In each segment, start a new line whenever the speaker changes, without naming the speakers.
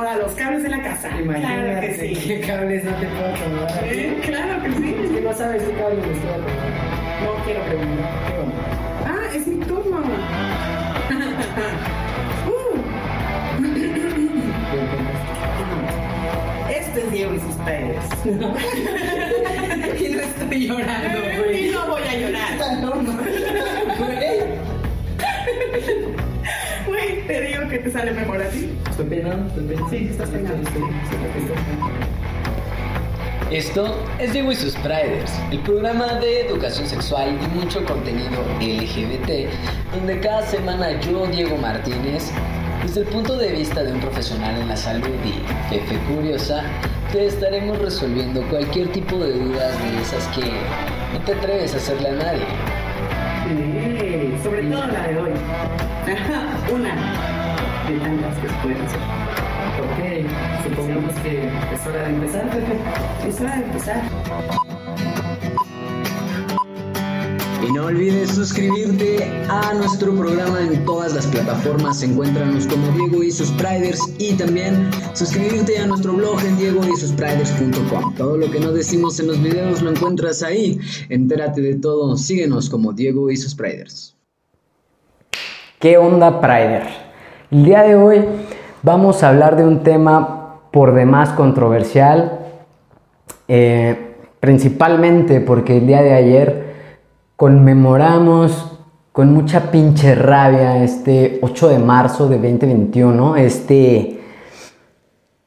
acomoda los cables de la casa.
Imagínate
claro que sí.
qué cables no te puedo acomodar.
Sí, Claro que
Es
sí.
que no sabes qué cables me estoy acomodando.
No quiero preguntar. Ah, es mi turno. Uh, Este es Diego y sus padres. y no estoy llorando, güey. Y no voy a llorar.
No.
Güey, te digo que te sale mejor así.
Estoy penando, estoy penando.
Sí, estás penando.
Estoy- estoy- estoy- estoy-
Esto es Diego y sus Priders, el programa de educación sexual y mucho contenido LGBT, donde cada semana yo, Diego Martínez, desde el punto de vista de un profesional en la salud y jefe curiosa, te estaremos resolviendo cualquier tipo de dudas de esas que no te atreves a hacerle a nadie.
Sobre todo la de hoy. Una de tantas que pueden ser.
Ok, supongamos que es hora de empezar, Pepe.
Es hora de empezar.
Y no olvides suscribirte a nuestro programa en todas las plataformas. Encuéntranos como Diego y sus Priders y también suscribirte a nuestro blog en diegoysuspriders.com. Todo lo que no decimos en los videos lo encuentras ahí. Entérate de todo. Síguenos como Diego y sus Priders.
¿Qué onda, Prider? El día de hoy vamos a hablar de un tema por demás controversial, eh, principalmente porque el día de ayer conmemoramos con mucha pinche rabia este 8 de marzo de 2021, este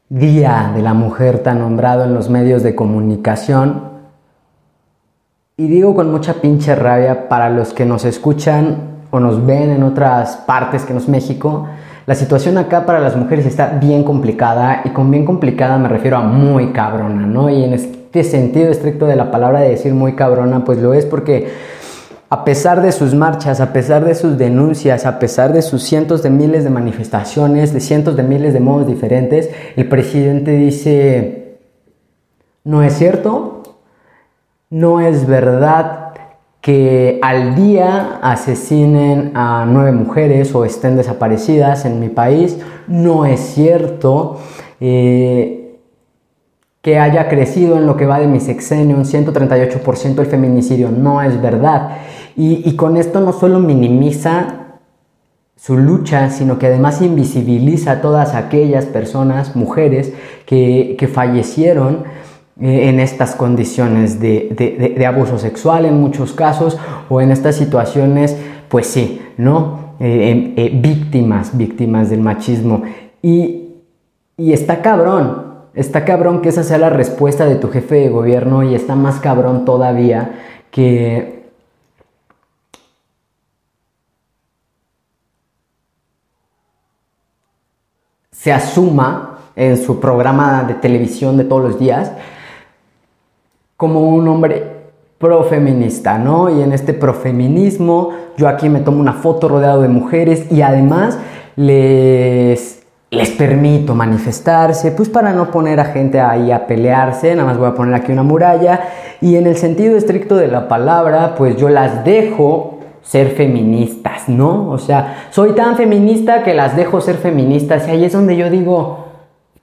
Día de la Mujer tan nombrado en los medios de comunicación. Y digo con mucha pinche rabia para los que nos escuchan o nos ven en otras partes que no es México. La situación acá para las mujeres está bien complicada y con bien complicada me refiero a muy cabrona, ¿no? Y en este sentido estricto de la palabra de decir muy cabrona, pues lo es porque a pesar de sus marchas, a pesar de sus denuncias, a pesar de sus cientos de miles de manifestaciones, de cientos de miles de modos diferentes, el presidente dice, no es cierto, no es verdad que al día asesinen a nueve mujeres o estén desaparecidas en mi país. No es cierto eh, que haya crecido en lo que va de mi sexenio un 138% el feminicidio. No es verdad. Y, y con esto no solo minimiza su lucha, sino que además invisibiliza a todas aquellas personas, mujeres, que, que fallecieron en estas condiciones de- de abuso sexual en muchos casos o en estas situaciones, pues sí, ¿no? Eh, em- eh, víctimas, víctimas del machismo. Y, y está cabrón, está cabrón que esa sea la respuesta de tu jefe de gobierno y está más cabrón todavía que se asuma en su programa de televisión de todos los días como un hombre profeminista, ¿no? Y en este profeminismo yo aquí me tomo una foto rodeado de mujeres y además les, les permito manifestarse, pues para no poner a gente ahí a pelearse, nada más voy a poner aquí una muralla y en el sentido estricto de la palabra, pues yo las dejo ser feministas, ¿no? O sea, soy tan feminista que las dejo ser feministas y ahí es donde yo digo,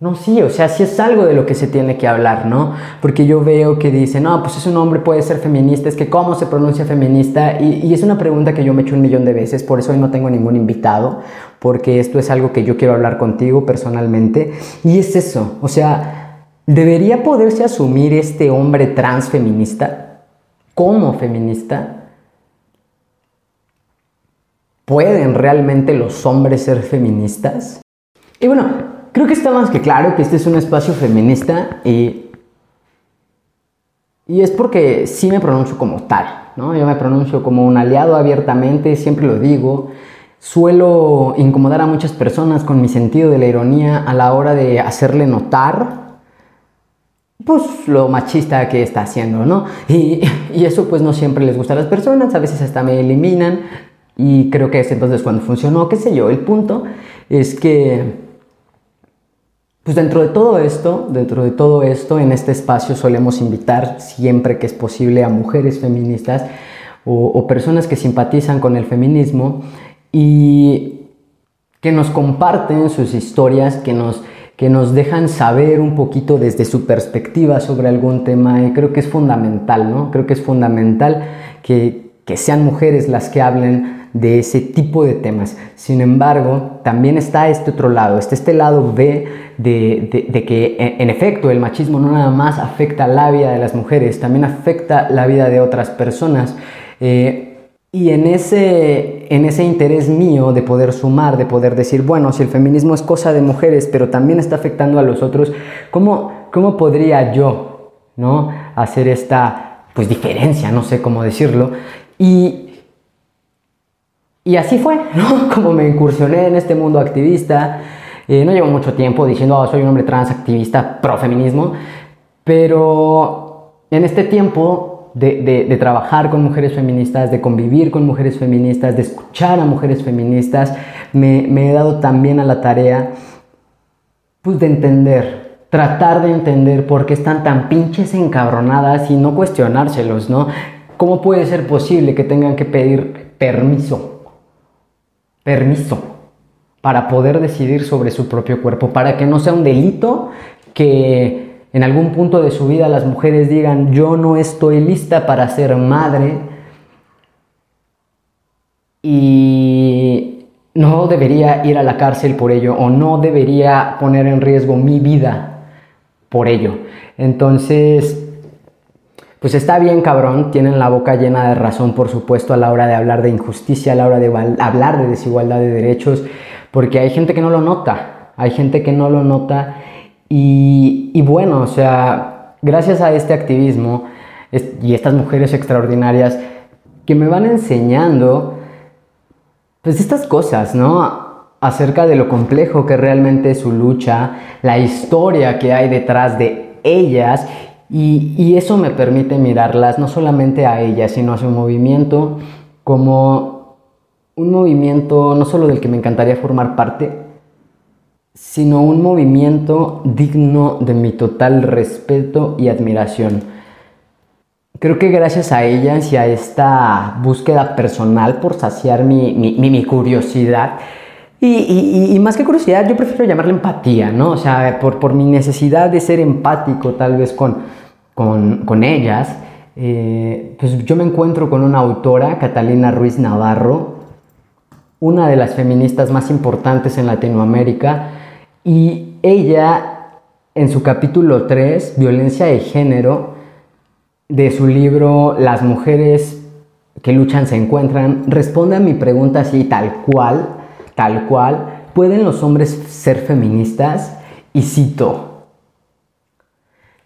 no, sí, o sea, sí es algo de lo que se tiene que hablar, ¿no? Porque yo veo que dicen, no, pues es un hombre, puede ser feminista, es que cómo se pronuncia feminista, y, y es una pregunta que yo me he hecho un millón de veces, por eso hoy no tengo ningún invitado, porque esto es algo que yo quiero hablar contigo personalmente, y es eso, o sea, ¿debería poderse asumir este hombre trans feminista como feminista? ¿Pueden realmente los hombres ser feministas? Y bueno, creo que está más que claro que este es un espacio feminista y, y es porque sí me pronuncio como tal, ¿no? Yo me pronuncio como un aliado abiertamente, siempre lo digo. Suelo incomodar a muchas personas con mi sentido de la ironía a la hora de hacerle notar pues lo machista que está haciendo, ¿no? Y, y eso pues no siempre les gusta a las personas, a veces hasta me eliminan y creo que es entonces cuando funcionó, qué sé yo, el punto es que pues dentro de todo esto, dentro de todo esto, en este espacio solemos invitar siempre que es posible a mujeres feministas o, personas que simpatizan con el feminismo y que nos comparten sus historias, que nos, que nos dejan saber un poquito desde su perspectiva sobre algún tema y creo que es fundamental, ¿no? Creo que es fundamental que, que sean mujeres las que hablen de ese tipo de temas. Sin embargo, también está este otro lado, está este lado B de, de, que en efecto el machismo no nada más afecta la vida de las mujeres, también afecta la vida de otras personas. Eh, y en ese, en ese interés mío de poder sumar, de poder decir, bueno, si el feminismo es cosa de mujeres, pero también está afectando a los otros, ¿cómo, cómo podría yo ¿no? hacer esta pues, diferencia? No sé cómo decirlo. Y, y así fue, ¿no? Como me incursioné en este mundo activista. Eh, no llevo mucho tiempo diciendo, oh, soy un hombre trans activista pro feminismo, pero en este tiempo de, trabajar con mujeres feministas, de convivir con mujeres feministas, de escuchar a mujeres feministas, me, he dado también a la tarea pues, de entender, tratar de entender por qué están tan pinches encabronadas y no cuestionárselos, ¿no? ¿Cómo puede ser posible que tengan que pedir permiso? Permiso para poder decidir sobre su propio cuerpo, para que no sea un delito que en algún punto de su vida las mujeres digan, yo no estoy lista para ser madre y no debería ir a la cárcel por ello o no debería poner en riesgo mi vida por ello. Entonces, pues está bien cabrón, tienen la boca llena de razón, por supuesto, a la hora de hablar de injusticia, a la hora de hablar de desigualdad de derechos, porque hay gente que no lo nota, hay gente que no lo nota y, bueno, o sea, gracias a este activismo y estas mujeres extraordinarias que me van enseñando, pues estas cosas, ¿no? Acerca de lo complejo que realmente es su lucha, la historia que hay detrás de ellas y, y, eso me permite mirarlas no solamente a ellas, sino a su movimiento como un movimiento no solo del que me encantaría formar parte, sino un movimiento digno de mi total respeto y admiración. Creo que gracias a ellas y a esta búsqueda personal por saciar mi, curiosidad, y, más que curiosidad, yo prefiero llamarla empatía, ¿no? O sea, por, mi necesidad de ser empático tal vez con, con, ellas, eh, pues yo me encuentro con una autora, Catalina Ruiz Navarro, una de las feministas más importantes en Latinoamérica, y ella, en su capítulo 3, Violencia de Género, de su libro Las mujeres que luchan se encuentran, responde a mi pregunta así, tal cual, tal cual, ¿pueden los hombres ser feministas? Y cito,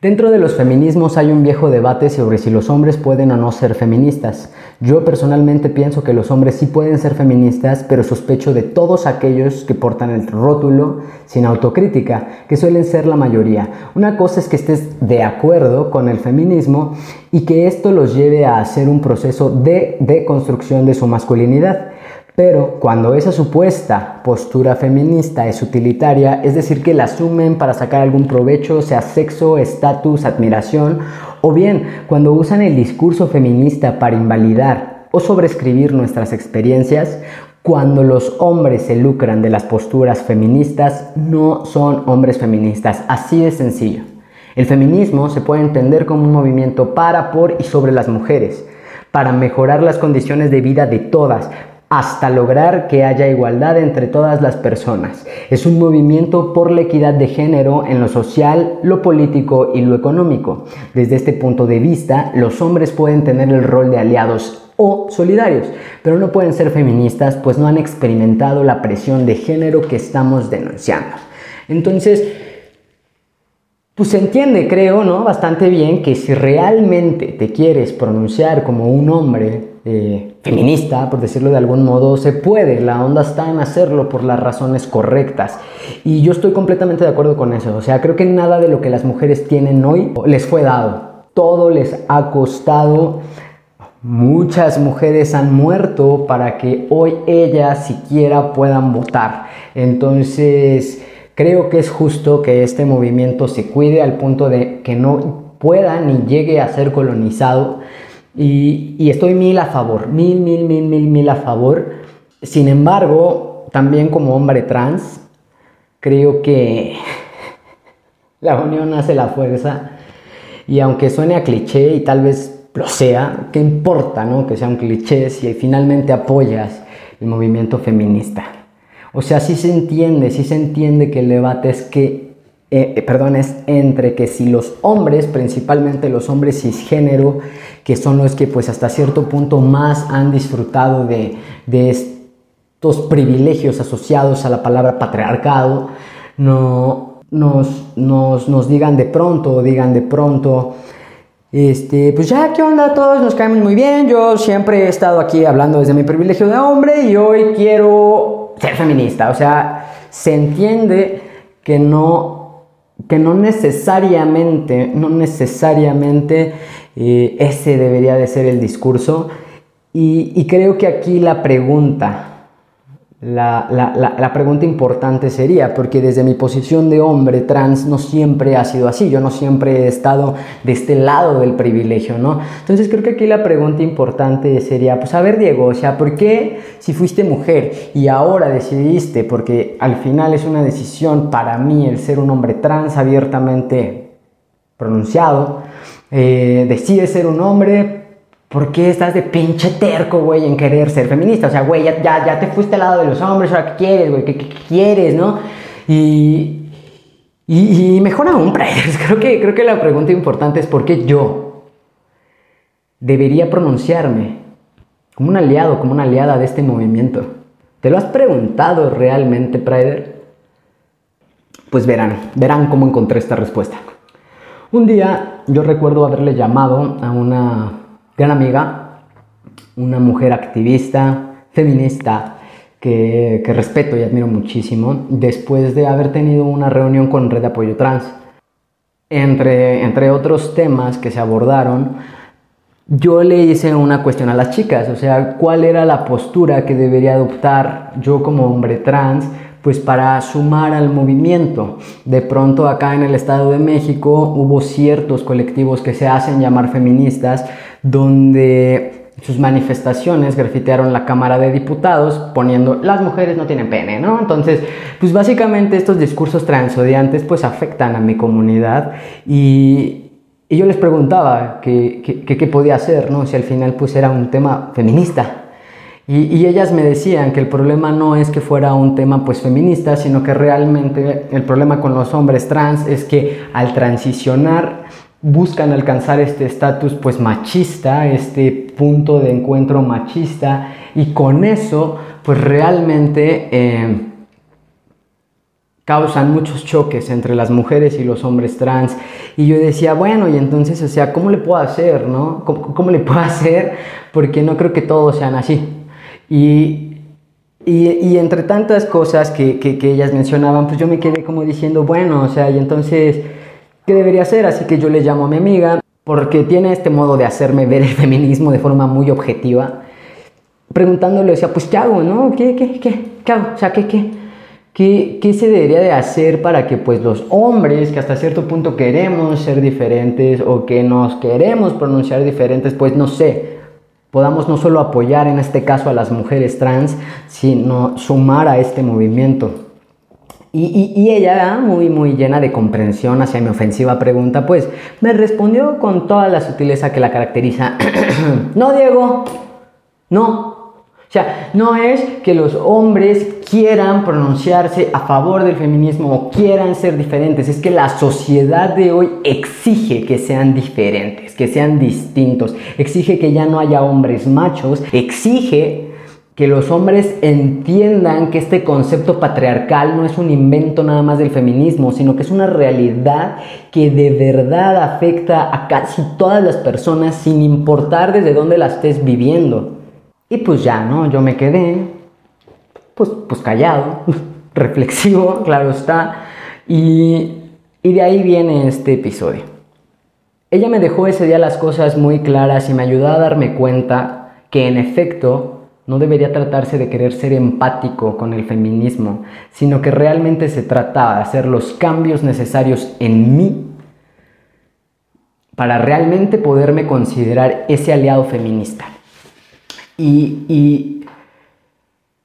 Dentro de los feminismos hay un viejo debate sobre si los hombres pueden o no ser feministas. Yo personalmente pienso que los hombres sí pueden ser feministas, pero sospecho de todos aquellos que portan el rótulo sin autocrítica, que suelen ser la mayoría. Una cosa es que estés de acuerdo con el feminismo y que esto los lleve a hacer un proceso de deconstrucción de su masculinidad. Pero cuando esa supuesta postura feminista es utilitaria, es decir, que la asumen para sacar algún provecho, sea sexo, estatus, admiración, o bien cuando usan el discurso feminista para invalidar o sobreescribir nuestras experiencias, cuando los hombres se lucran de las posturas feministas, no son hombres feministas, así de sencillo. El feminismo se puede entender como un movimiento para, por y sobre las mujeres, para mejorar las condiciones de vida de todas, hasta lograr que haya igualdad entre todas las personas. Es un movimiento por la equidad de género en lo social, lo político y lo económico. Desde este punto de vista, los hombres pueden tener el rol de aliados o solidarios, pero no pueden ser feministas pues no han experimentado la presión de género que estamos denunciando. Entonces, pues se entiende, creo, ¿no? Bastante bien que si realmente te quieres pronunciar como un hombre eh, feminista, por decirlo de algún modo, se puede. La onda está en hacerlo por las razones correctas. Y yo estoy completamente de acuerdo con eso. O sea, creo que nada de lo que las mujeres tienen hoy les fue dado. Todo les ha costado. Muchas mujeres han muerto para que hoy ellas siquiera puedan votar. Entonces, creo que es justo que este movimiento se cuide al punto de que no pueda ni llegue a ser colonizado y, estoy mil a favor, mil, mil, mil, mil, mil a favor. Sin embargo, también como hombre trans, creo que La unión hace la fuerza. Y aunque suene a cliché y tal vez lo sea, ¿qué importa, no? Que sea un cliché si finalmente apoyas el movimiento feminista. O sea, sí se entiende, sí se entiende que el debate es que, eh, eh, perdón, es entre que si los hombres, principalmente los hombres cisgénero, que son los que pues hasta cierto punto más han disfrutado de, estos privilegios asociados a la palabra patriarcado, no, nos digan de pronto, digan de pronto, este, pues ya, ¿qué onda? Todos nos caemos muy bien. Yo siempre he estado aquí hablando desde mi privilegio de hombre y hoy quiero ser feminista. O sea, se entiende que no, que no necesariamente, no necesariamente eh, ese debería de ser el discurso. Y, y creo que aquí la pregunta, la, la, la, pregunta importante sería, porque desde mi posición de hombre trans no siempre ha sido así, yo no siempre he estado de este lado del privilegio, ¿no? Entonces creo que aquí la pregunta importante sería, pues a ver Diego, o sea, ¿por qué si fuiste mujer y ahora decidiste, porque al final es una decisión para mí el ser un hombre trans abiertamente pronunciado, eh, decides ser un hombre ¿Por qué estás de pinche terco, güey, en querer ser feminista? O sea, güey, ya, ya, te fuiste al lado de los hombres, ahora qué quieres, güey, ¿Qué, quieres, no? Y, y, mejor aún, creo que, creo que la pregunta importante es por qué yo debería pronunciarme como un aliado, como una aliada de este movimiento. ¿Te lo has preguntado realmente, Prider? Pues verán, verán cómo encontré esta respuesta. Un día yo recuerdo haberle llamado a una gran amiga, una mujer activista, feminista, que, respeto y admiro muchísimo, después de haber tenido una reunión con Red de Apoyo Trans. Entre, entre otros temas que se abordaron, yo le hice una cuestión a las chicas, o sea, cuál era la postura que debería adoptar yo como hombre trans pues para sumar al movimiento. De pronto acá en el Estado de México hubo ciertos colectivos que se hacen llamar feministas, donde sus manifestaciones grafitearon la Cámara de Diputados poniendo las mujeres no tienen pene, ¿no? Entonces, pues básicamente estos discursos transodiantes pues afectan a mi comunidad y, yo les preguntaba qué podía hacer, ¿no? Si al final pues era un tema feminista, y, ellas me decían que el problema no es que fuera un tema pues feminista, sino que realmente el problema con los hombres trans es que al transicionar buscan alcanzar este estatus pues machista, este punto de encuentro machista y con eso pues realmente eh, causan muchos choques entre las mujeres y los hombres trans. Y yo decía, bueno, y entonces, o sea, ¿cómo le puedo hacer, no? ¿Cómo, le puedo hacer? Porque no creo que todos sean así. Y, y, entre tantas cosas que, que, ellas mencionaban, pues yo me quedé como diciendo, bueno, o sea, y entonces, ¿qué debería hacer? Así que yo le llamo a mi amiga, porque tiene este modo de hacerme ver el feminismo de forma muy objetiva, preguntándole, o sea, pues ¿qué hago, no? ¿Qué, qué, qué, qué hago? O sea, ¿qué, qué? ¿Qué, ¿Qué, se debería de hacer para que pues los hombres que hasta cierto punto queremos ser diferentes o que nos queremos pronunciar diferentes, pues no sé, podamos no solo apoyar en este caso a las mujeres trans, sino sumar a este movimiento. Y, ella, muy, muy llena de comprensión hacia mi ofensiva pregunta, pues me respondió con toda la sutileza que la caracteriza. no, Diego, no, o sea, no es que los hombres quieran pronunciarse a favor del feminismo o quieran ser diferentes, es que la sociedad de hoy exige que sean diferentes, que sean distintos, exige que ya no haya hombres machos, exige que los hombres entiendan que este concepto patriarcal no es un invento nada más del feminismo, sino que es una realidad que de verdad afecta a casi todas las personas sin importar desde dónde la estés viviendo. Y pues ya, ¿no? Yo me quedé, pues, pues callado, reflexivo, claro está. Y, y de ahí viene este episodio. Ella me dejó ese día las cosas muy claras y me ayudó a darme cuenta que en efecto no debería tratarse de querer ser empático con el feminismo, sino que realmente se trataba de hacer los cambios necesarios en mí para realmente poderme considerar ese aliado feminista. Y,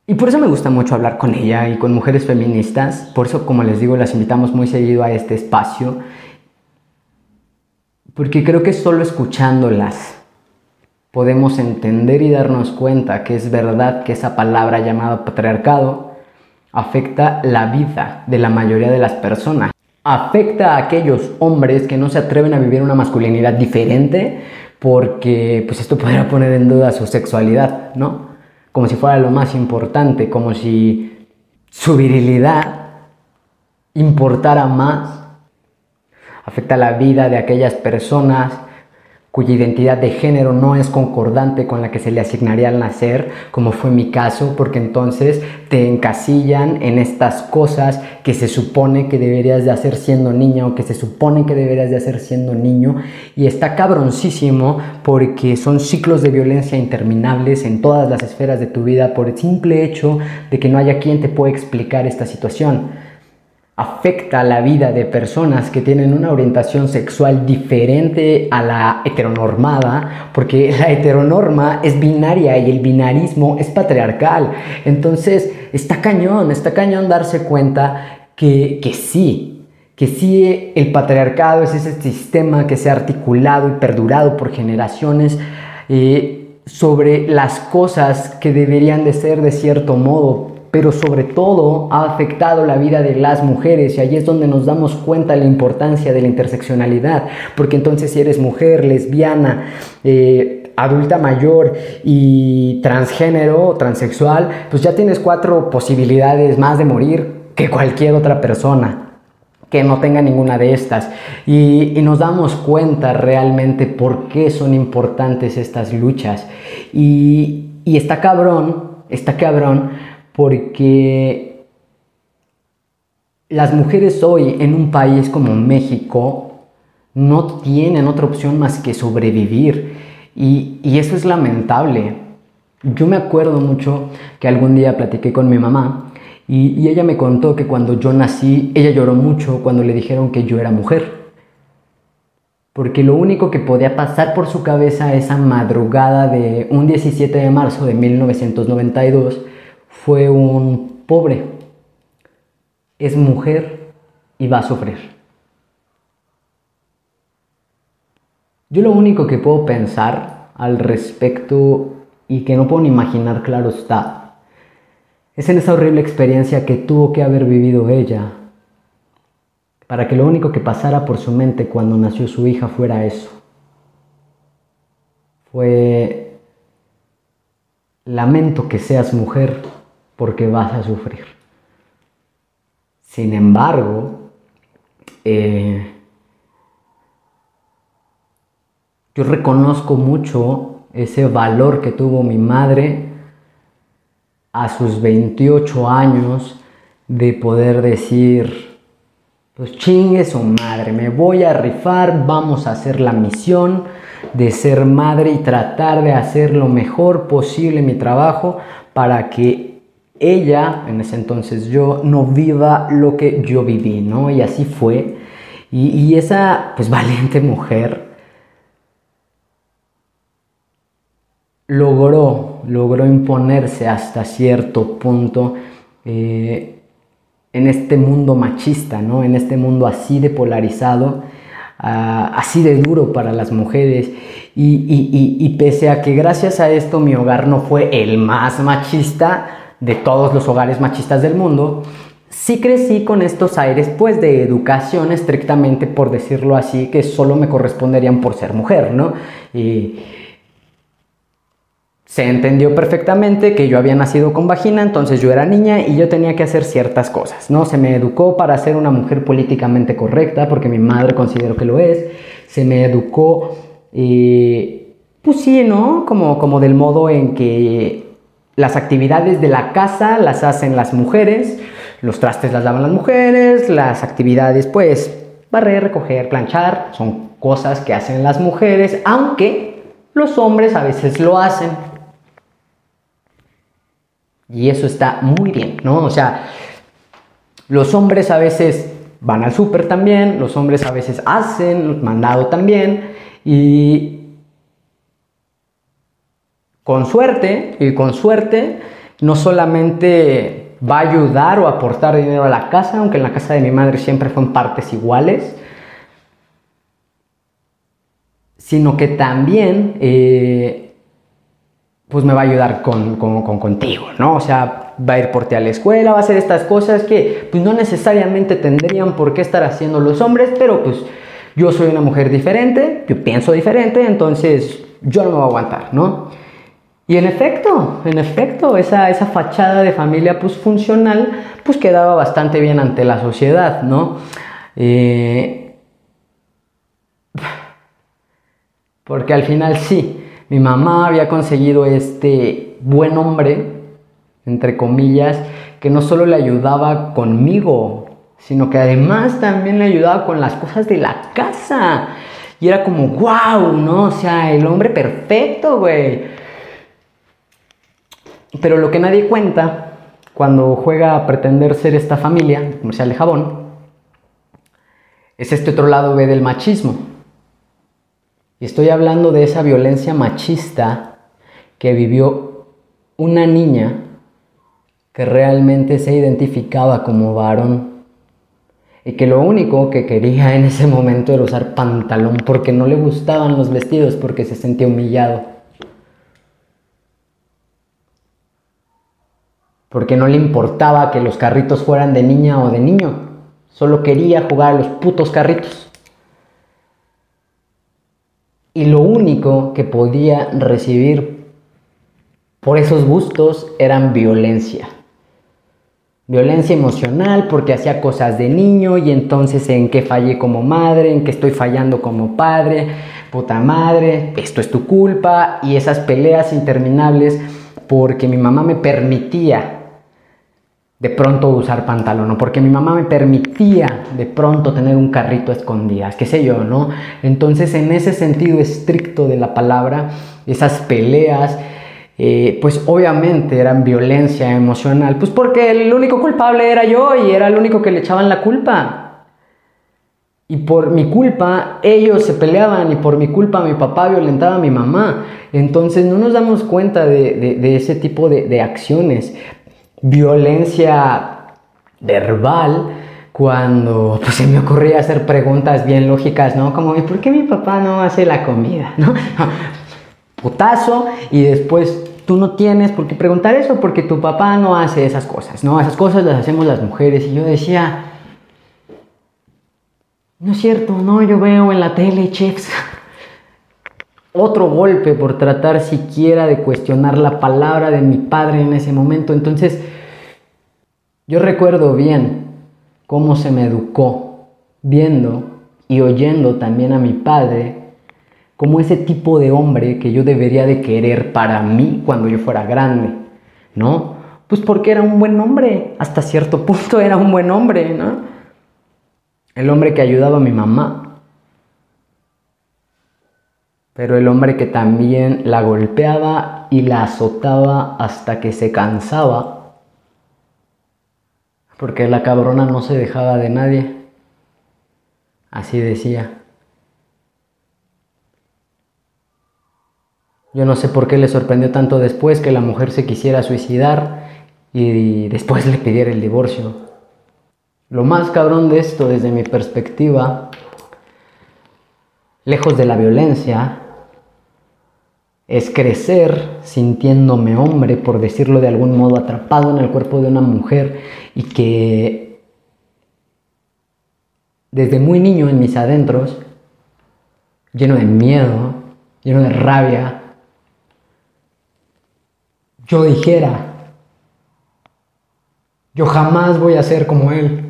y por eso me gusta mucho hablar con ella y con mujeres feministas. Por eso, como les digo, las invitamos muy seguido a este espacio. Porque creo que solo escuchándolas podemos entender y darnos cuenta que es verdad que esa palabra llamada patriarcado afecta la vida de la mayoría de las personas. Afecta a aquellos hombres que no se atreven a vivir una masculinidad diferente porque pues esto podría poner en duda su sexualidad, ¿no? como si fuera lo más importante, como si su virilidad importara más. Afecta la vida de aquellas personas cuya identidad de género no es concordante con la que se le asignaría al nacer, como fue mi caso, porque entonces te encasillan en estas cosas que se supone que deberías de hacer siendo niña o que se supone que deberías de hacer siendo niño. Y está cabroncísimo porque son ciclos de violencia interminables en todas las esferas de tu vida por el simple hecho de que no haya quien te pueda explicar esta situación afecta la vida de personas que tienen una orientación sexual diferente a la heteronormada, porque la heteronorma es binaria y el binarismo es patriarcal. Entonces, está cañón, está cañón darse cuenta que, que sí, que sí el patriarcado es ese sistema que se ha articulado y perdurado por generaciones eh, sobre las cosas que deberían de ser de cierto modo pero sobre todo ha afectado la vida de las mujeres y ahí es donde nos damos cuenta la importancia de la interseccionalidad, porque entonces si eres mujer, lesbiana, eh, adulta mayor y transgénero, transexual, pues ya tienes cuatro posibilidades más de morir que cualquier otra persona que no tenga ninguna de estas. Y, y, nos damos cuenta realmente por qué son importantes estas luchas. Y, y está cabrón, está cabrón, porque las mujeres hoy en un país como México no tienen otra opción más que sobrevivir y, eso es lamentable. Yo me acuerdo mucho que algún día platiqué con mi mamá y, y ella me contó que cuando yo nací, ella lloró mucho cuando le dijeron que yo era mujer porque lo único que podía pasar por su cabeza esa madrugada de un 17 de marzo de 1992 fue un pobre, es mujer y va a sufrir. Yo lo único que puedo pensar al respecto y que no puedo ni imaginar, claro está, es en esa horrible experiencia que tuvo que haber vivido ella, para que lo único que pasara por su mente cuando nació su hija fuera eso. Fue, lamento que seas mujer porque vas a sufrir. Sin embargo, eh, yo reconozco mucho ese valor que tuvo mi madre a sus 28 años de poder decir, pues chingue su madre, me voy a rifar, vamos a hacer la misión de ser madre y tratar de hacer lo mejor posible mi trabajo para que ella, en ese entonces yo, no viva lo que yo viví, ¿no? Y así fue. Y, esa, pues, valiente mujer logró, logró imponerse hasta cierto punto eh, en este mundo machista, ¿no? En este mundo así de polarizado, ah, así de duro para las mujeres. Y, y pese a que gracias a esto mi hogar no fue el más machista, de todos los hogares machistas del mundo, sí crecí con estos aires pues de educación estrictamente por decirlo así que solo me corresponderían por ser mujer, ¿no? Y se entendió perfectamente que yo había nacido con vagina, entonces yo era niña y yo tenía que hacer ciertas cosas, ¿no? Se me educó para ser una mujer políticamente correcta porque mi madre considero que lo es, se me educó y pues sí, ¿no? Como, como del modo en que las actividades de la casa las hacen las mujeres, los trastes las lavan las mujeres, las actividades pues barrer, recoger, planchar, son cosas que hacen las mujeres, aunque los hombres a veces lo hacen. Y eso está muy bien, ¿no? O sea, los hombres a veces van al súper también, los hombres a veces hacen mandado también, y con suerte, y con suerte, no solamente va a ayudar o aportar dinero a la casa, aunque en la casa de mi madre siempre fue en partes iguales, sino que también eh, pues me va a ayudar con, contigo, ¿no? O sea, va a ir por ti a la escuela, va a hacer estas cosas que pues no necesariamente tendrían por qué estar haciendo los hombres, pero pues yo soy una mujer diferente, yo pienso diferente, entonces yo no me voy a aguantar, ¿no? Y en efecto, en efecto, esa, esa fachada de familia pues funcional pues quedaba bastante bien ante la sociedad, ¿no? Eh, porque al final sí, mi mamá había conseguido este buen hombre, entre comillas, que no solo le ayudaba conmigo, sino que además también le ayudaba con las cosas de la casa. Y era como, wow, ¿no? O sea, el hombre perfecto, güey. Pero lo que nadie cuenta cuando juega a pretender ser esta familia, comercial de jabón, es este otro lado B del machismo. Y estoy hablando de esa violencia machista que vivió una niña que realmente se identificaba como varón y que lo único que quería en ese momento era usar pantalón porque no le gustaban los vestidos porque se sentía humillado. Porque no le importaba que los carritos fueran de niña o de niño, solo quería jugar a los putos carritos. Y lo único que podía recibir por esos gustos eran violencia. Violencia emocional porque hacía cosas de niño y entonces en qué fallé como madre, en qué estoy fallando como padre, puta madre, esto es tu culpa y esas peleas interminables porque mi mamá me permitía de pronto usar pantalón, o porque mi mamá me permitía de pronto tener un carrito a escondidas, qué sé yo, ¿no? Entonces, en ese sentido estricto de la palabra, esas peleas, eh, pues obviamente eran violencia emocional, pues porque el único culpable era yo y era el único que le echaban la culpa. Y por mi culpa ellos se peleaban y por mi culpa mi papá violentaba a mi mamá. Entonces no nos damos cuenta de, ese tipo de, de acciones violencia verbal cuando pues, se me ocurría hacer preguntas bien lógicas, ¿no? Como, ¿por qué mi papá no hace la comida? ¿no? Putazo y después tú no tienes por qué preguntar eso porque tu papá no hace esas cosas, ¿no? Esas cosas las hacemos las mujeres y yo decía, no es cierto, no, yo veo en la tele chefs. Otro golpe por tratar siquiera de cuestionar la palabra de mi padre en ese momento. Entonces, yo recuerdo bien cómo se me educó, viendo y oyendo también a mi padre como ese tipo de hombre que yo debería de querer para mí cuando yo fuera grande, ¿no? Pues porque era un buen hombre, hasta cierto punto era un buen hombre, ¿no? El hombre que ayudaba a mi mamá, pero el hombre que también la golpeaba y la azotaba hasta que se cansaba porque la cabrona no se dejaba de nadie. Así decía. Yo no sé por qué le sorprendió tanto después que la mujer se quisiera suicidar y después le pidiera el divorcio. Lo más cabrón de esto desde mi perspectiva, lejos de la violencia, es crecer sintiéndome hombre, por decirlo de algún modo, atrapado en el cuerpo de una mujer y que desde muy niño en mis adentros, lleno de miedo, lleno de rabia, yo dijera, yo jamás voy a ser como él.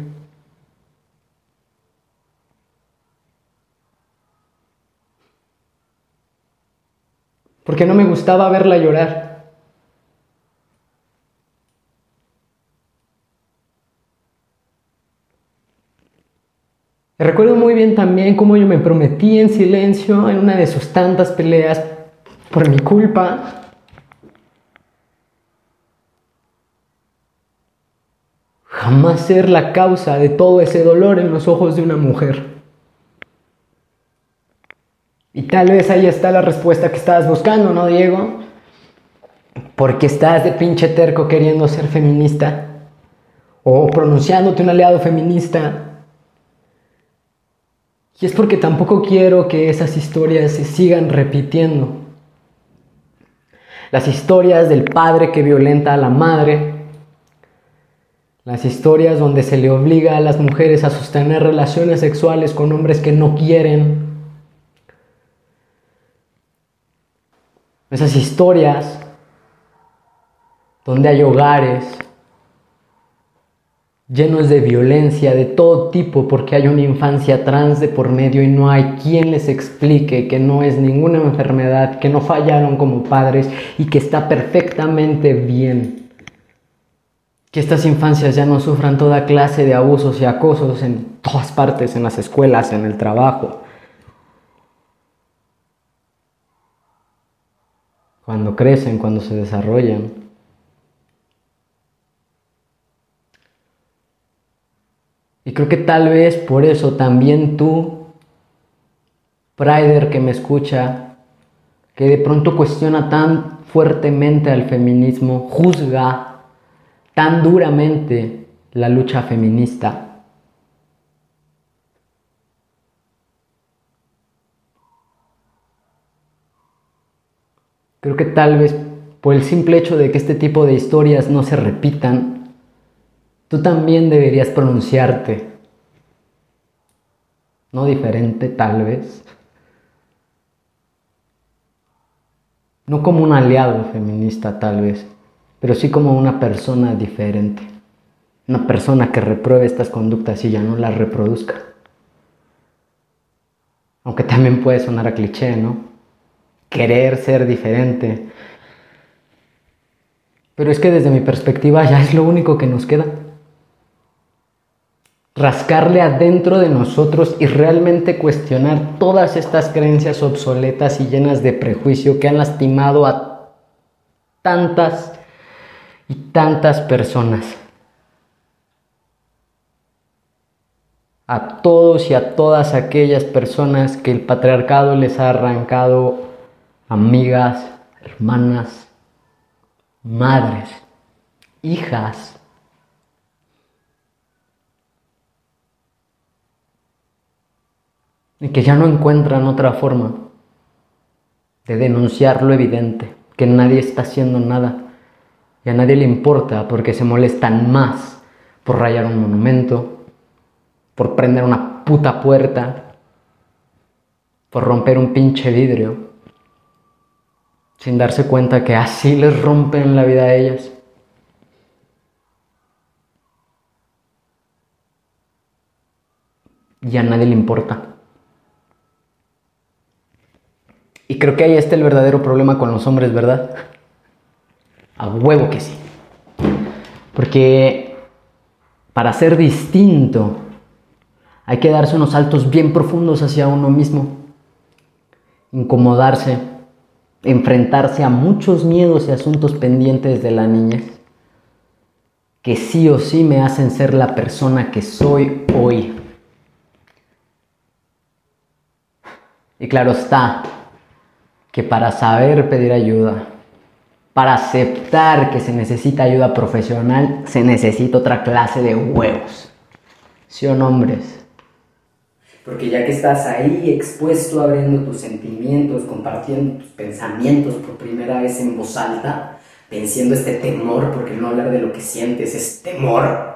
Porque no me gustaba verla llorar. Recuerdo muy bien también cómo yo me prometí en silencio en una de sus tantas peleas por mi culpa. Jamás ser la causa de todo ese dolor en los ojos de una mujer. Y tal vez ahí está la respuesta que estabas buscando, ¿no, Diego? porque estás de pinche terco queriendo ser feminista o pronunciándote un aliado feminista. Y es porque tampoco quiero que esas historias se sigan repitiendo. Las historias del padre que violenta a la madre, las historias donde se le obliga a las mujeres a sostener relaciones sexuales con hombres que no quieren. Esas historias donde hay hogares llenos de violencia de todo tipo porque hay una infancia trans de por medio y no hay quien les explique que no es ninguna enfermedad, que no fallaron como padres y que está perfectamente bien. Que estas infancias ya no sufran toda clase de abusos y acosos en todas partes, en las escuelas, en el trabajo. Cuando crecen, cuando se desarrollan. Y creo que tal vez por eso también tú, Prider que me escucha, que de pronto cuestiona tan fuertemente al feminismo, juzga tan duramente la lucha feminista. Creo que tal vez por el simple hecho de que este tipo de historias no se repitan, tú también deberías pronunciarte. No diferente, tal vez. No como un aliado feminista, tal vez, pero sí como una persona diferente. Una persona que repruebe estas conductas y ya no las reproduzca. Aunque también puede sonar a cliché, ¿no? Querer ser diferente. Pero es que desde mi perspectiva ya es lo único que nos queda rascarle adentro de nosotros y realmente cuestionar todas estas creencias obsoletas y llenas de prejuicio que han lastimado a tantas y tantas personas. A todos y a todas aquellas personas que el patriarcado les ha arrancado amigas, hermanas, madres, hijas, y que ya no encuentran otra forma de denunciar lo evidente, que nadie está haciendo nada. Y a nadie le importa porque se molestan más por rayar un monumento, por prender una puta puerta, por romper un pinche vidrio, sin darse cuenta que así les rompen la vida a ellas. Y a nadie le importa. Y creo que ahí está el verdadero problema con los hombres, ¿verdad? A huevo que sí. Porque para ser distinto hay que darse unos saltos bien profundos hacia uno mismo. Incomodarse, enfrentarse a muchos miedos y asuntos pendientes de la niñez que sí o sí me hacen ser la persona que soy hoy. Y claro está, que para saber pedir ayuda, para aceptar que se necesita ayuda profesional, se necesita otra clase de huevos. ¿Sí o no, hombres? Porque ya que estás ahí expuesto, abriendo tus sentimientos, compartiendo tus pensamientos por primera vez en voz alta, venciendo este temor, porque no hablar de lo que sientes es temor,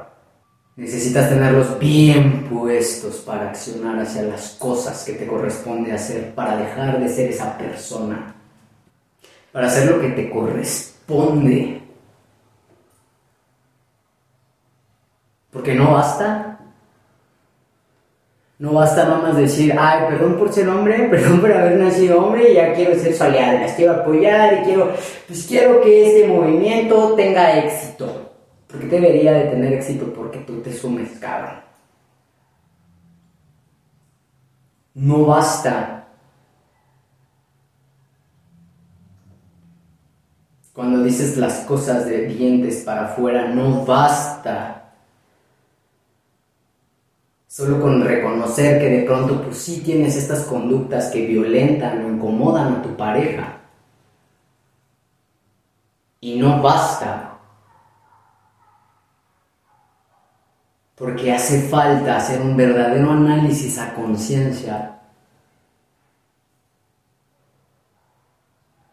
Necesitas tenerlos bien puestos para accionar hacia las cosas que te corresponde hacer, para dejar de ser esa persona, para hacer lo que te corresponde. Porque no basta. No basta nomás decir, ay, perdón por ser hombre, perdón por haber nacido hombre y ya quiero ser su aliada, las quiero apoyar y quiero, pues quiero que este movimiento tenga éxito. Porque debería de tener éxito porque tú te sumes, cabrón. No basta. Cuando dices las cosas de dientes para afuera, no basta. Solo con reconocer que de pronto pues sí tienes estas conductas que violentan o incomodan a tu pareja. Y no basta. Porque hace falta hacer un verdadero análisis a conciencia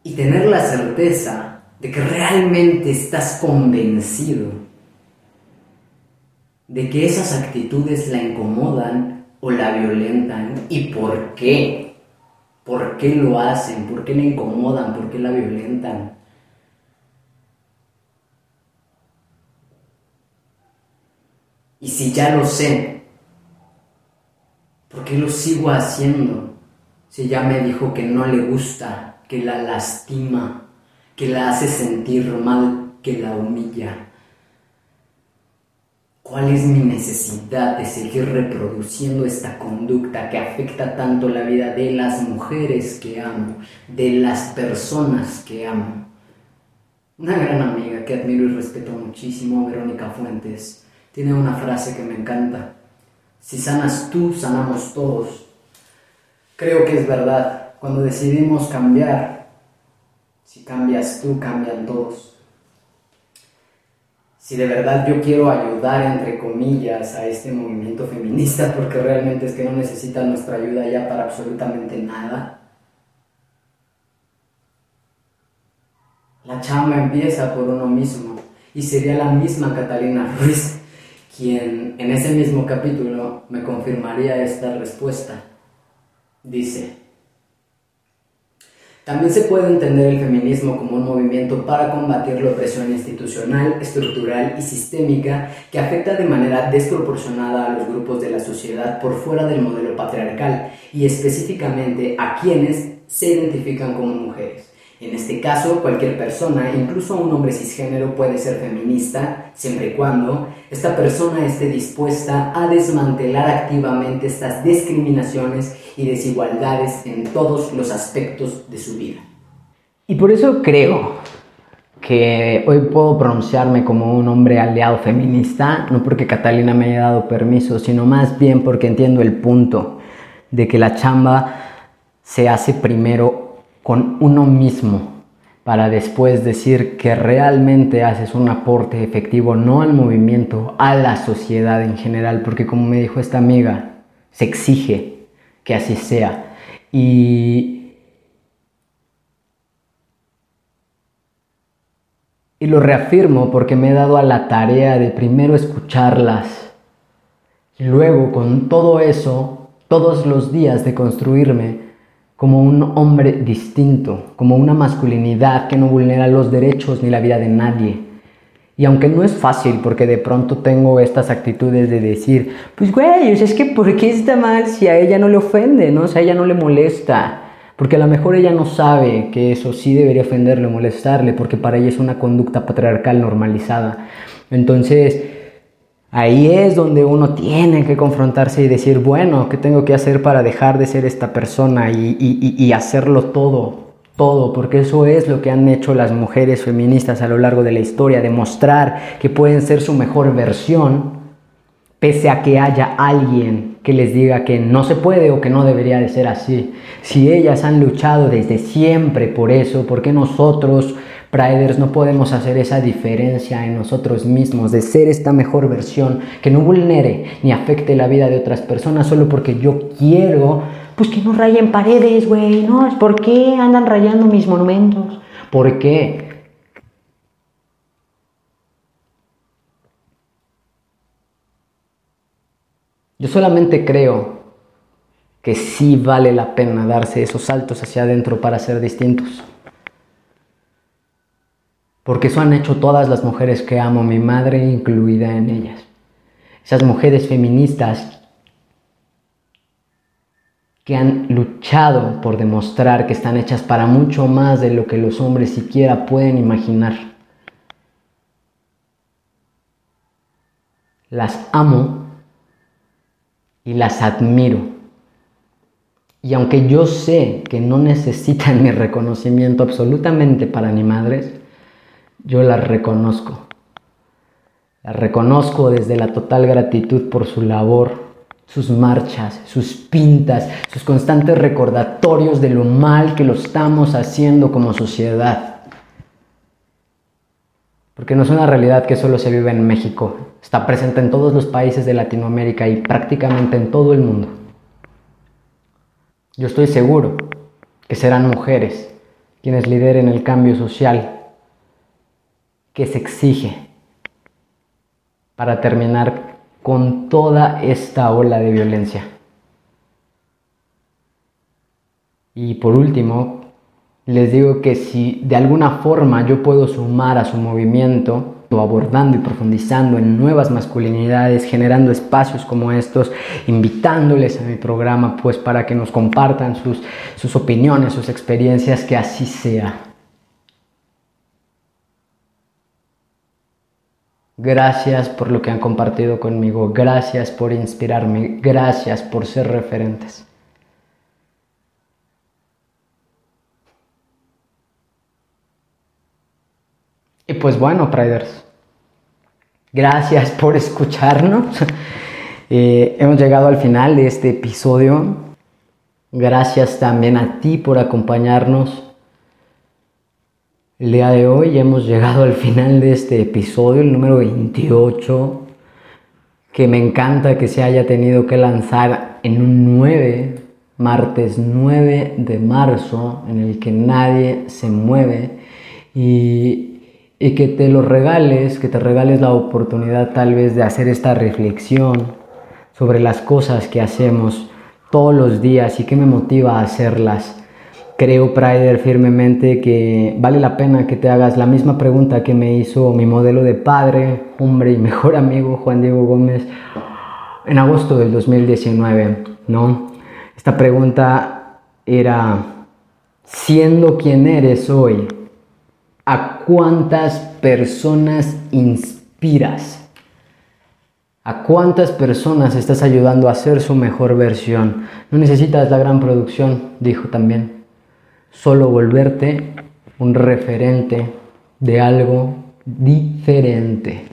y tener la certeza de que realmente estás convencido de que esas actitudes la incomodan o la violentan y por qué. ¿Por qué lo hacen? ¿Por qué la incomodan? ¿Por qué la violentan? Y si ya lo sé, ¿por qué lo sigo haciendo? Si ya me dijo que no le gusta, que la lastima, que la hace sentir mal, que la humilla. ¿Cuál es mi necesidad de seguir reproduciendo esta conducta que afecta tanto la vida de las mujeres que amo, de las personas que amo? Una gran amiga que admiro y respeto muchísimo, Verónica Fuentes, tiene una frase que me encanta. Si sanas tú, sanamos todos. Creo que es verdad. Cuando decidimos cambiar, si cambias tú, cambian todos. Si de verdad yo quiero ayudar, entre comillas, a este movimiento feminista, porque realmente es que no necesita nuestra ayuda ya para absolutamente nada, la chamba empieza por uno mismo. Y sería la misma Catalina Ruiz quien en ese mismo capítulo me confirmaría esta respuesta. Dice, también se puede entender el feminismo como un movimiento para combatir la opresión institucional, estructural y sistémica que afecta de manera desproporcionada a los grupos de la sociedad por fuera del modelo patriarcal y específicamente a quienes se identifican como mujeres. En este caso, cualquier persona, incluso un hombre cisgénero, puede ser feminista, siempre y cuando esta persona esté dispuesta a desmantelar activamente estas discriminaciones y desigualdades en todos los aspectos de su vida. Y por eso creo que hoy puedo pronunciarme como un hombre aliado feminista, no porque Catalina me haya dado permiso, sino más bien porque entiendo el punto de que la chamba se hace primero con uno mismo para después decir que realmente haces un aporte efectivo no al movimiento, a la sociedad en general, porque como me dijo esta amiga, se exige que así sea. Y, y lo reafirmo porque me he dado a la tarea de primero escucharlas, y luego con todo eso, todos los días de construirme, como un hombre distinto, como una masculinidad que no vulnera los derechos ni la vida de nadie. Y aunque no es fácil, porque de pronto tengo estas actitudes de decir, pues güey, es que ¿por qué está mal si a ella no le ofende, ¿no? Sea, a ella no le molesta. Porque a lo mejor ella no sabe que eso sí debería ofenderle o molestarle, porque para ella es una conducta patriarcal normalizada. Entonces, Ahí es donde uno tiene que confrontarse y decir, bueno, ¿qué tengo que hacer para dejar de ser esta persona y, hacerlo todo? Todo, porque eso es lo que han hecho las mujeres feministas a lo largo de la historia, demostrar que pueden ser su mejor versión, pese a que haya alguien que les diga que no se puede o que no debería de ser así. Si ellas han luchado desde siempre por eso, ¿por qué nosotros Priders no podemos hacer esa diferencia en nosotros mismos de ser esta mejor versión que no vulnere ni afecte la vida de otras personas solo porque yo quiero, pues que no rayen paredes, güey, ¿no? ¿Por qué andan rayando mis monumentos? ¿Por qué? Yo solamente creo que sí vale la pena darse esos saltos hacia adentro para ser distintos. Porque eso han hecho todas las mujeres que amo, mi madre incluida en ellas. Esas mujeres feministas que han luchado por demostrar que están hechas para mucho más de lo que los hombres siquiera pueden imaginar. Las amo y las admiro. Y aunque yo sé que no necesitan mi reconocimiento absolutamente para ni madres, yo la reconozco. La reconozco desde la total gratitud por su labor, sus marchas, sus pintas, sus constantes recordatorios de lo mal que lo estamos haciendo como sociedad. porque no es una realidad que solo se vive en México, está presente en todos los países de Latinoamérica y prácticamente en todo el mundo. Yo estoy seguro que serán mujeres quienes lideren el cambio social que se exige para terminar con toda esta ola de violencia. Y por último, les digo que si de alguna forma yo puedo sumar a su movimiento, abordando y profundizando en nuevas masculinidades, generando espacios como estos, invitándoles a mi programa, pues para que nos compartan sus, sus opiniones, sus experiencias, que así sea. Gracias por lo que han compartido conmigo, gracias por inspirarme, gracias por ser referentes. Y pues bueno, Priders, gracias por escucharnos. Eh, hemos llegado al final de este episodio. Gracias también a ti por acompañarnos. El día de hoy hemos llegado al final de este episodio, el número 28, que me encanta que se haya tenido que lanzar en un 9, martes 9 de marzo, en el que nadie se mueve. Y y que te lo regales, que te regales la oportunidad tal vez de hacer esta reflexión sobre las cosas que hacemos todos los días y que me motiva a hacerlas. Creo, Prider, firmemente que vale la pena que te hagas la misma pregunta que me hizo mi modelo de padre, hombre y mejor amigo Juan Diego Gómez en agosto del 2019, ¿no? Esta pregunta era, siendo quien eres hoy, ¿A cuántas personas inspiras? ¿A cuántas personas estás ayudando a ser su mejor versión? No necesitas la gran producción, dijo también. Solo volverte un referente de algo diferente.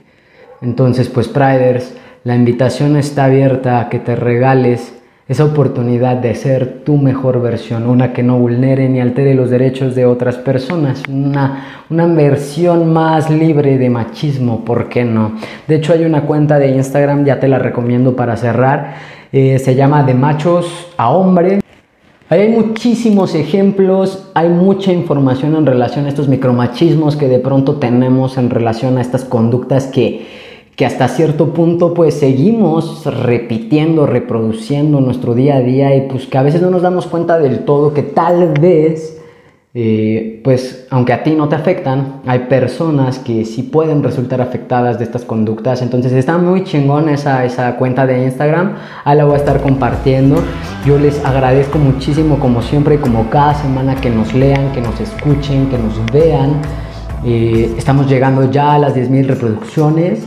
Entonces, pues, Priders, la invitación está abierta a que te regales esa oportunidad de ser tu mejor versión, una que no vulnere ni altere los derechos de otras personas, una, una versión más libre de machismo, ¿por qué no? De hecho hay una cuenta de Instagram, ya te la recomiendo para cerrar, eh, se llama De Machos a Hombre. Hay muchísimos ejemplos, hay mucha información en relación a estos micromachismos que de pronto tenemos en relación a estas conductas que que hasta cierto punto pues seguimos repitiendo, reproduciendo nuestro día a día y pues que a veces no nos damos cuenta del todo que tal vez eh, pues aunque a ti no te afectan, hay personas que sí pueden resultar afectadas de estas conductas. Entonces está muy chingón esa, esa cuenta de Instagram. Ahí la voy a estar compartiendo. Yo les agradezco muchísimo como siempre y como cada semana que nos lean, que nos escuchen, que nos vean. Eh, estamos llegando ya a las 10.000 reproducciones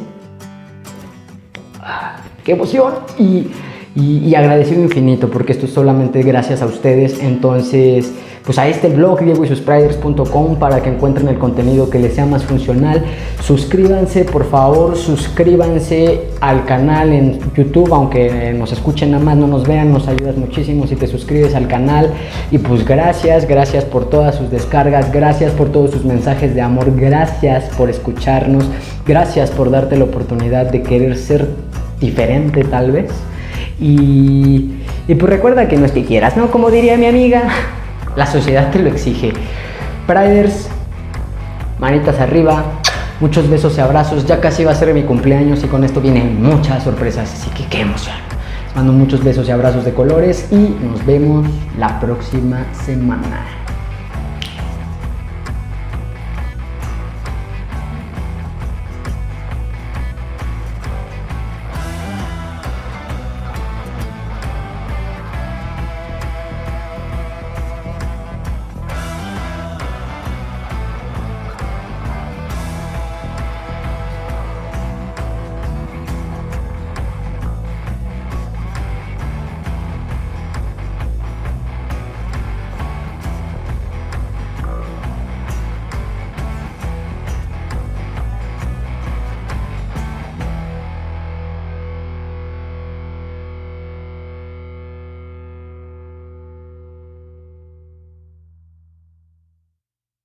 qué emoción y, y, agradecido infinito porque esto es solamente gracias a ustedes. Entonces, pues ahí está el blog diegoysuspriders.com para que encuentren el contenido que les sea más funcional. Suscríbanse, por favor, suscríbanse al canal en YouTube, aunque nos escuchen nada más, no nos vean, nos ayudas muchísimo si te suscribes al canal. Y pues gracias, gracias por todas sus descargas, gracias por todos sus mensajes de amor, gracias por escucharnos, gracias por darte la oportunidad de querer ser diferente tal vez. Y, y pues recuerda que no es que quieras, ¿no? Como diría mi amiga, la sociedad te lo exige. Priders, manitas arriba, muchos besos y abrazos. Ya casi va a ser mi cumpleaños y con esto vienen muchas sorpresas, así que qué emoción. Les mando muchos besos y abrazos de colores y nos vemos la próxima semana.